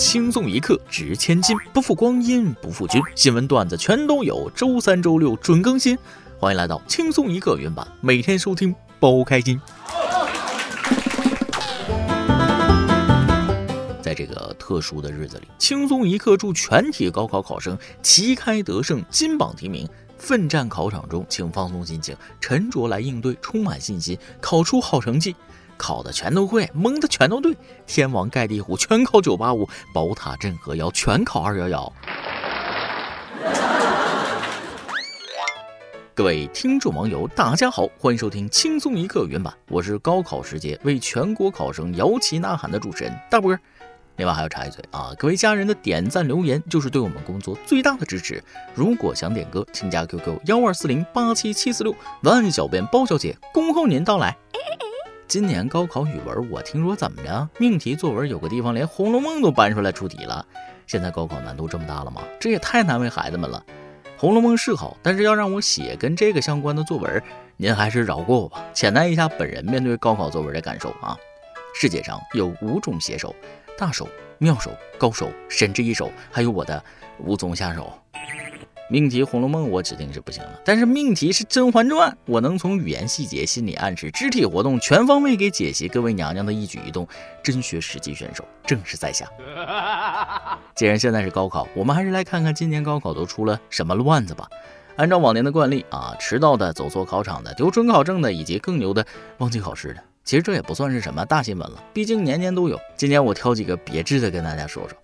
轻松一刻值千金，不负光阴不负君。新闻段子全都有，周三、周六准更新。欢迎来到轻松一刻原版，每天收听，包开心。在这个特殊的日子里，轻松一刻祝全体高考考生旗开得胜，金榜题名。奋战考场中，请放松心情，沉着来应对，充满信心，考出好成绩。考的全都会，蒙的全都对，天王盖地虎全考九八五，宝塔镇河妖全考二幺幺。各位听众网友，大家好，欢迎收听轻松一刻原版，我是高考时节为全国考生摇旗呐喊的主持人大波。另外还要插一嘴啊，各位家人的点赞留言就是对我们工作最大的支持。如果想点歌，请加 QQ 幺二四零八七七四六，万小编包小姐恭候您到来。今年高考语文，我听说怎么着，命题作文有个地方连《红楼梦》都搬出来出题了。现在高考难度这么大了吗？这也太难为孩子们了。《红楼梦》是好，但是要让我写跟这个相关的作文，您还是饶过我吧。浅谈一下本人面对高考作文的感受啊。世界上有五种写手：大手、妙手、高手、神之一手，还有我的无从下手。命题《红楼梦》我指定是不行了，但是命题是《甄嬛传》，我能从语言细节、心理暗示、肢体活动全方位给解析各位娘娘的一举一动。真学实际选手正是在下。既然现在是高考，我们还是来看看今年高考都出了什么乱子吧。按照往年的惯例啊，迟到的、走错考场的、丢准考证的，以及更牛的忘记考试的，其实这也不算是什么大新闻了，毕竟年年都有。今年我挑几个别致的跟大家说说。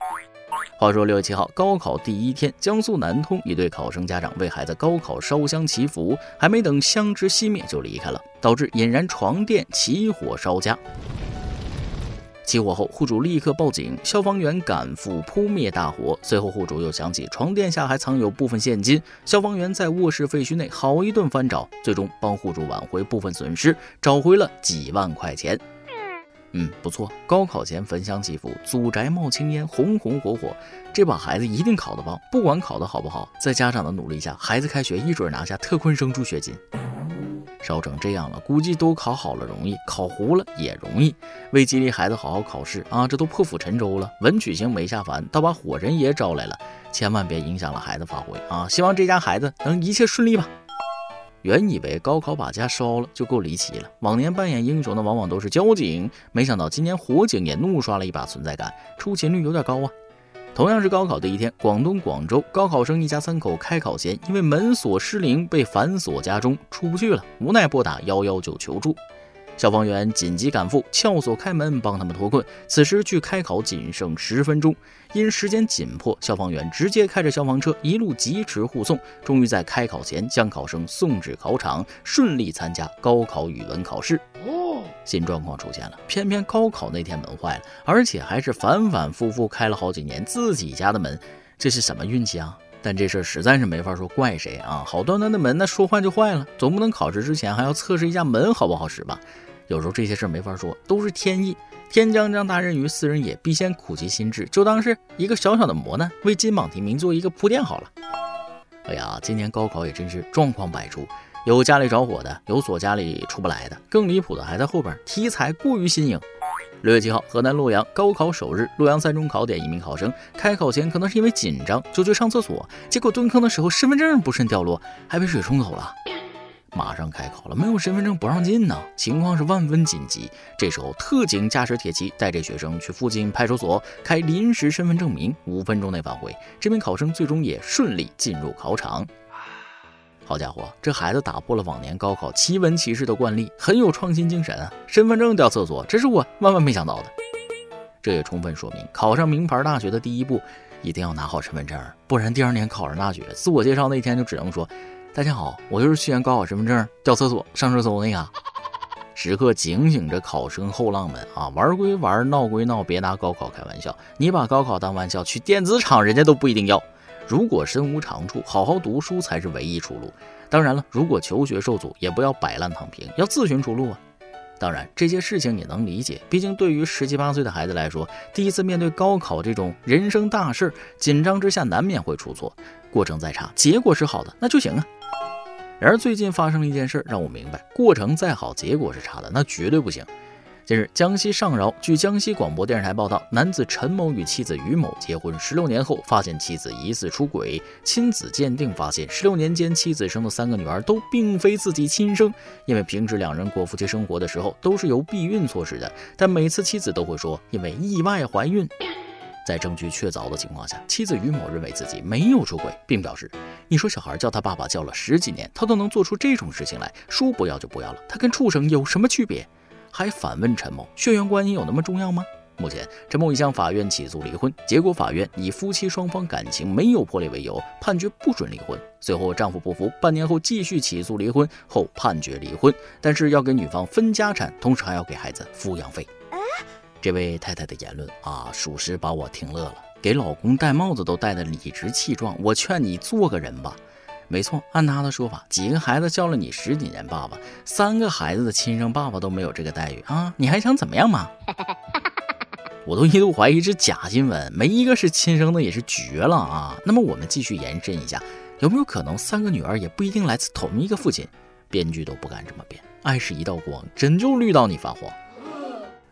话说六月七号高考第一天，江苏南通一对考生家长为孩子高考烧香祈福，还没等香枝熄灭就离开了，导致引燃床垫，起火烧家。起火后，户主立刻报警，消防员赶赴扑灭大火。随后，户主又想起床垫下还藏有部分现金，消防员在卧室废墟内好一顿翻找，最终帮户主挽回部分损失，找回了几万块钱。嗯，不错。高考前焚香祈福，祖宅冒青烟，红红火火，这把孩子一定考得棒。不管考得好不好，在家长的努力下，孩子开学一准拿下特困生助学金。烧成这样了，估计都考好了容易，考糊了也容易。为激励孩子好好考试啊，这都破釜沉舟了。文曲星没下凡，倒把火神爷招来了，千万别影响了孩子发挥啊！希望这家孩子能一切顺利吧。原以为高考把家烧了就够离奇了，往年扮演英雄的往往都是交警，没想到今年火警也怒刷了一把存在感，出勤率有点高啊。同样是高考的一天，广东广州高考生一家三口开考前因为门锁失灵被反锁家中出不去了，无奈拨打幺幺九求助。消防员紧急赶赴，撬锁开门，帮他们脱困。此时距开考仅剩十分钟，因时间紧迫，消防员直接开着消防车一路疾驰护送，终于在开考前将考生送至考场，顺利参加高考语文考试。哦，新状况出现了，偏偏高考那天门坏了，而且还是反反复复开了好几年自己家的门，这是什么运气啊？但这事儿实在是没法说怪谁啊！好端端的门，那说坏就坏了，总不能考试之前还要测试一下门好不好使吧？有时候这些事儿没法说，都是天意。天将降大任于斯人也，必先苦其心志，就当是一个小小的磨难，为金榜题名做一个铺垫好了。哎呀，今年高考也真是状况百出，有家里着火的，有锁家里出不来的，更离谱的还在后边，题材过于新颖。六月七号，河南洛阳高考首日，洛阳三中考点一名考生开考前可能是因为紧张就去上厕所，结果蹲坑的时候身份证不慎掉落，还被水冲走了。马上开考了，没有身份证不让进呢，情况是万分紧急。这时候，特警驾驶铁骑带着学生去附近派出所开临时身份证明，五分钟内返回。这名考生最终也顺利进入考场。好家伙，这孩子打破了往年高考奇闻奇事的惯例，很有创新精神啊！身份证掉厕所，这是我万万没想到的。这也充分说明，考上名牌大学的第一步，一定要拿好身份证，不然第二年考上大学，自我介绍那天就只能说：“大家好，我就是去年高考身份证掉厕所上热搜那个。”时刻警醒着考生后浪们啊，玩归玩，闹归闹，别拿高考开玩笑。你把高考当玩笑，去电子厂人家都不一定要。如果身无长处，好好读书才是唯一出路。当然了，如果求学受阻，也不要摆烂躺平，要自寻出路啊。当然，这些事情也能理解，毕竟对于十七八岁的孩子来说，第一次面对高考这种人生大事，紧张之下难免会出错。过程再差，结果是好的，那就行啊。然而最近发生了一件事，让我明白，过程再好，结果是差的，那绝对不行。近日，江西上饶，据江西广播电视台报道，男子陈某与妻子于某结婚十六年后，发现妻子疑似出轨，亲子鉴定发现，十六年间妻子生的三个女儿都并非自己亲生，因为平时两人过夫妻生活的时候都是有避孕措施的，但每次妻子都会说因为意外怀孕。在证据确凿的情况下，妻子于某认为自己没有出轨，并表示：“你说小孩叫他爸爸叫了十几年，他都能做出这种事情来，说不要就不要了，他跟畜生有什么区别？”还反问陈某：“血缘关系有那么重要吗？”目前，陈某已向法院起诉离婚，结果法院以夫妻双方感情没有破裂为由，判决不准离婚。随后丈夫不服，半年后继续起诉离婚，后判决离婚，但是要给女方分家产，同时还要给孩子抚养费。这位太太的言论啊，属实把我听乐了。给老公戴帽子都戴得理直气壮，我劝你做个人吧。没错，按他的说法，几个孩子叫了你十几年爸爸，三个孩子的亲生爸爸都没有这个待遇啊，你还想怎么样嘛？我都一度怀疑是假新闻，没一个是亲生的，也是绝了啊。那么我们继续延伸一下，有没有可能三个女儿也不一定来自同一个父亲？编剧都不敢这么编，爱是一道光，真就绿到你发慌。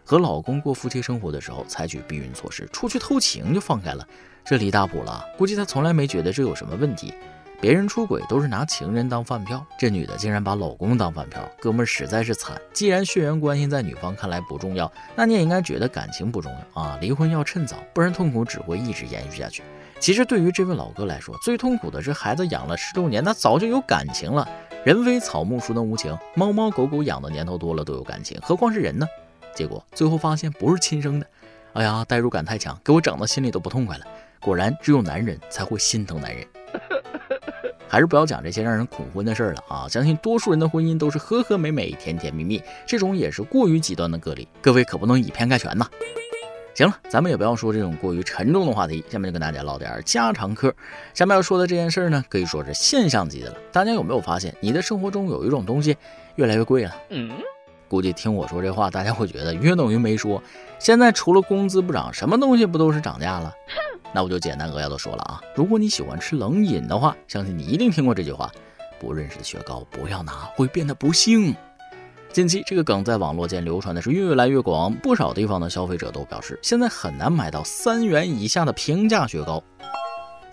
和老公过夫妻生活的时候，采取避孕措施，出去偷情就放开了，这离大谱了。估计他从来没觉得这有什么问题。别人出轨都是拿情人当饭票，这女的竟然把老公当饭票，哥们实在是惨。既然血缘关系在女方看来不重要，那你也应该觉得感情不重要啊！离婚要趁早，不然痛苦只会一直延续下去。其实对于这位老哥来说，最痛苦的是孩子养了十六年，他早就有感情了。人非草木，孰能无情？猫猫狗狗养的年头多了都有感情，何况是人呢？结果最后发现不是亲生的，哎呀，代入感太强，给我整的心里都不痛快了。果然，只有男人才会心疼男人。还是不要讲这些让人恐婚的事儿了啊！相信多数人的婚姻都是和和美美、甜甜蜜蜜，这种也是过于极端的个例，各位可不能以偏概全呐。行了，咱们也不要说这种过于沉重的话题，下面就跟大家唠点家常嗑。下面要说的这件事呢，可以说是现象级的了。大家有没有发现，你的生活中有一种东西越来越贵了？嗯。估计听我说这话，大家会觉得约等于没说。现在除了工资不涨，什么东西不都是涨价了？那我就简单扼要的说了啊。如果你喜欢吃冷饮的话，相信你一定听过这句话：不认识的雪糕不要拿，会变得不幸。近期这个梗在网络间流传的是越来越广，不少地方的消费者都表示，现在很难买到三元以下的平价雪糕。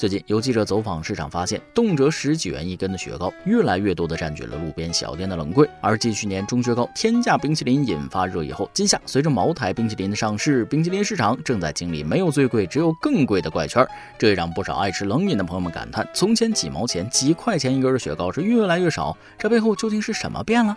最近有记者走访市场，发现动辄十几元一根的雪糕，越来越多的占据了路边小店的冷柜。而继去年中雪糕天价冰淇淋引发热议后，今夏随着茅台冰淇淋的上市，冰淇淋市场正在经历没有最贵，只有更贵的怪圈。这也让不少爱吃冷饮的朋友们感叹：从前几毛钱、几块钱一根的雪糕是越来越少，这背后究竟是什么变了？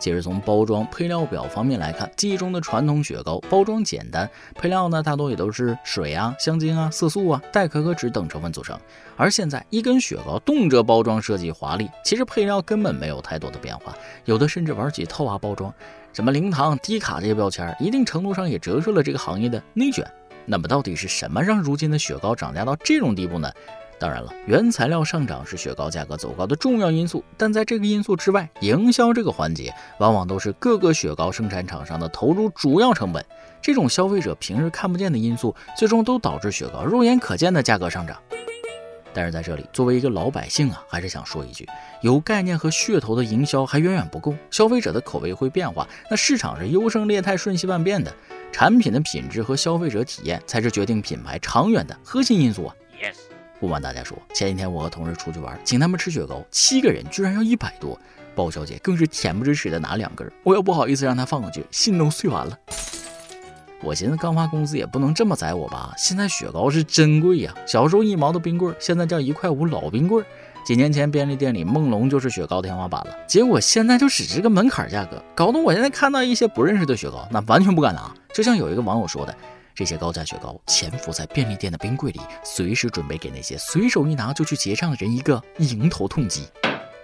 其实从包装配料表方面来看，记忆中的传统雪糕包装简单，配料呢大多也都是水啊、香精啊、色素啊、代可可脂等成分组成。而现在一根雪糕动辄包装设计华丽，其实配料根本没有太多的变化，有的甚至玩起套娃包装，什么零糖、低卡这些标签，一定程度上也折射了这个行业的内卷。那么到底是什么让如今的雪糕涨价到这种地步呢？当然了，原材料上涨是雪糕价格走高的重要因素，但在这个因素之外，营销这个环节往往都是各个雪糕生产厂商的投入主要成本。这种消费者平日看不见的因素，最终都导致雪糕肉眼可见的价格上涨。但是在这里，作为一个老百姓啊，还是想说一句：有概念和噱头的营销还远远不够，消费者的口味会变化，那市场是优胜劣汰、瞬息万变的，产品的品质和消费者体验才是决定品牌长远的核心因素啊。不瞒大家说，前几天我和同事出去玩，请他们吃雪糕，七个人居然要一百多，包小姐更是恬不知耻的拿两根，我又不好意思让她放过去，心都碎完了。我寻思刚发工资也不能这么宰我吧，现在雪糕是真贵呀，小时候一毛的冰棍，现在叫一块五老冰棍。几年前便利店里梦龙就是雪糕天花板了，结果现在就只是个门槛价格，搞得我现在看到一些不认识的雪糕，那完全不敢拿。就像有一个网友说的。这些高价雪糕潜伏在便利店的冰柜里，随时准备给那些随手一拿就去结账的人一个迎头痛击。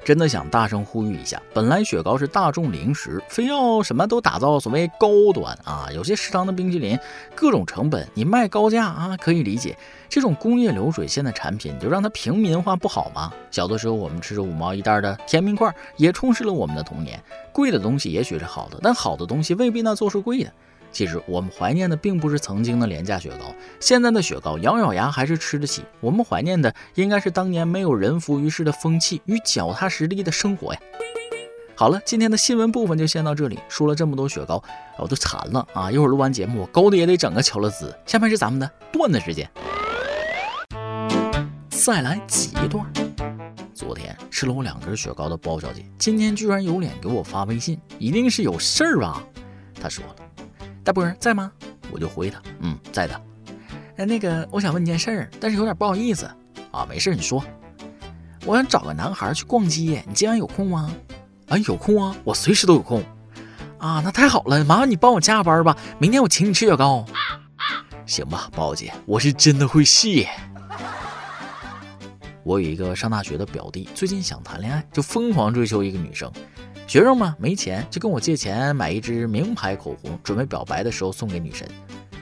真的想大声呼吁一下，本来雪糕是大众零食，非要什么都打造所谓高端啊！有些食堂的冰淇淋，各种成本你卖高价啊，可以理解。这种工业流水线的产品，你就让它平民化不好吗？小的时候我们吃着五毛一袋的甜冰块，也充实了我们的童年。贵的东西也许是好的，但好的东西未必那就是贵的。其实我们怀念的并不是曾经的廉价雪糕，现在的雪糕咬咬牙还是吃得起。我们怀念的应该是当年没有人浮于事的风气与脚踏实地的生活呀。好了，今天的新闻部分就先到这里。说了这么多雪糕，我都馋了啊！一会儿录完节目，我高的也得整个乔乐兹。下面是咱们的段子时间，再来几段。昨天吃了我两根雪糕的包小姐，今天居然有脸给我发微信，一定是有事儿吧？她说了：“大波在吗？”我就回他：“嗯，在的。”哎，那个，我想问你件事儿，但是有点不好意思啊。没事，你说。我想找个男孩去逛街，你今晚有空吗？啊，有空啊，我随时都有空。啊，那太好了，麻烦你帮我加个班吧，明天我请你吃雪糕。行吧，宝姐，我是真的会谢。我有一个上大学的表弟，最近想谈恋爱，就疯狂追求一个女生。学生嘛，没钱，就跟我借钱。买一支名牌口红，准备表白的时候送给女神。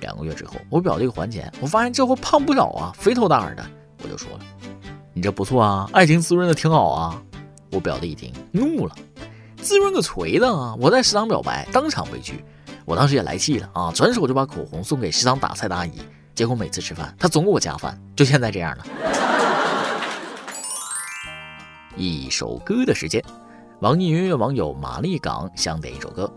两个月之后，我表弟还钱，我发现这货胖不少啊，肥头大耳的。我就说了，你这不错啊，爱情滋润的挺好啊。我表弟一听怒了，滋润个锤子啊！我在食堂表白，当场被拒。我当时也来气了啊，转手就把口红送给食堂打菜的阿姨。结果每次吃饭，她总给我加饭，就现在这样了。一首歌的时间，网易云音乐网友玛丽港想点一首歌。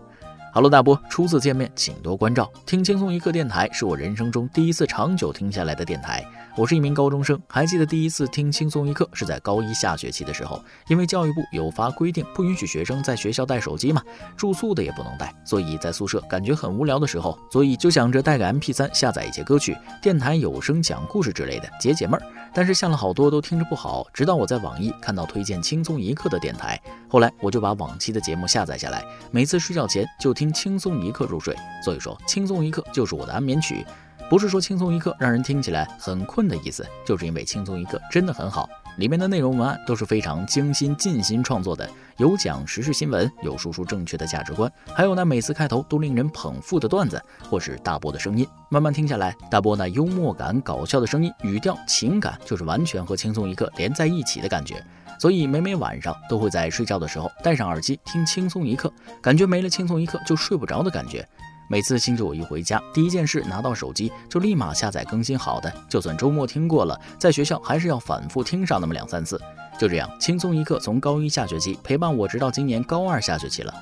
Hello，大波，初次见面，请多关照。听轻松一刻电台是我人生中第一次长久听下来的电台。我是一名高中生，还记得第一次听轻松一刻是在高一下学期的时候，因为教育部有发规定，不允许学生在学校带手机嘛，住宿的也不能带，所以在宿舍感觉很无聊的时候，所以就想着带个 MP3 下载一些歌曲，电台有声讲故事之类的解解闷儿。但是下了好多都听着不好，直到我在网易看到推荐轻松一刻的电台，后来我就把往期的节目下载下来，每次睡觉前就听轻松一刻入睡。所以说，轻松一刻就是我的安眠曲。不是说轻松一刻让人听起来很困的意思，就是因为轻松一刻真的很好，里面的内容文案都是非常精心尽心创作的，有讲时事新闻，有输出正确的价值观，还有那每次开头都令人捧腹的段子，或是大波的声音，慢慢听下来，大波那幽默感、搞笑的声音、语调、情感，就是完全和轻松一刻连在一起的感觉。所以每每晚上都会在睡觉的时候戴上耳机听轻松一刻，感觉没了轻松一刻就睡不着的感觉。每次星期五一回家，第一件事拿到手机就立马下载更新好的，就算周末听过了，在学校还是要反复听上那么两三次。就这样，轻松一刻从高一下学期陪伴我直到今年高二下学期了。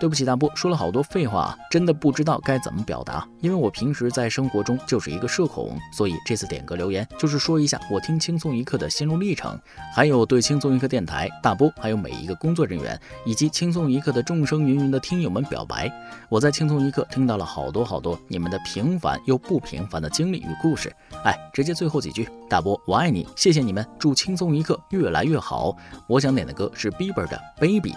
对不起，大波说了好多废话，真的不知道该怎么表达。因为我平时在生活中就是一个社恐，所以这次点歌留言就是说一下我听轻松一刻的心路历程，还有对轻松一刻电台、大波还有每一个工作人员以及轻松一刻的众生芸芸的听友们表白。我在轻松一刻听到了好多好多你们的平凡又不平凡的经历与故事。哎，直接最后几句，大波我爱你，谢谢你们，祝轻松一刻越来越好。我想点的歌是 Bieber 的 Baby。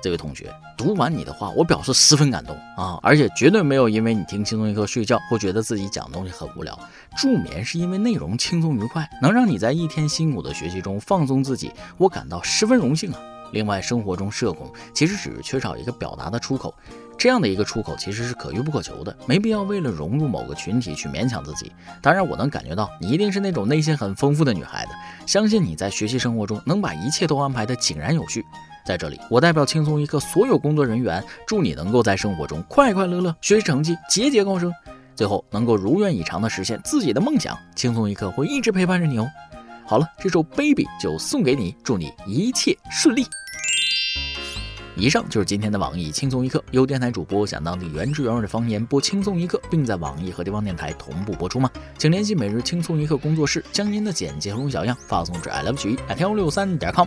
这位同学读完你的话，我表示十分感动啊！而且绝对没有因为你听轻松一刻睡觉或觉得自己讲东西很无聊。助眠是因为内容轻松愉快，能让你在一天辛苦的学习中放松自己，我感到十分荣幸啊！另外，生活中社恐其实只是缺少一个表达的出口，这样的一个出口其实是可遇不可求的，没必要为了融入某个群体去勉强自己。当然，我能感觉到你一定是那种内心很丰富的女孩子，相信你在学习生活中能把一切都安排得井然有序。在这里，我代表轻松一刻所有工作人员，祝你能够在生活中快快乐乐，学习成绩节节高升，最后能够如愿以偿的实现自己的梦想。轻松一刻会一直陪伴着你哦。好了，这首 Baby 就送给你，祝你一切顺利。以上就是今天的网易轻松一刻，由电台主播讲当地原汁原味的方言播轻松一刻，并在网易和地方电台同步播出吗？请联系每日轻松一刻工作室，将您的简介和录小样发送至 i love 曲艺 at 幺六三点 com。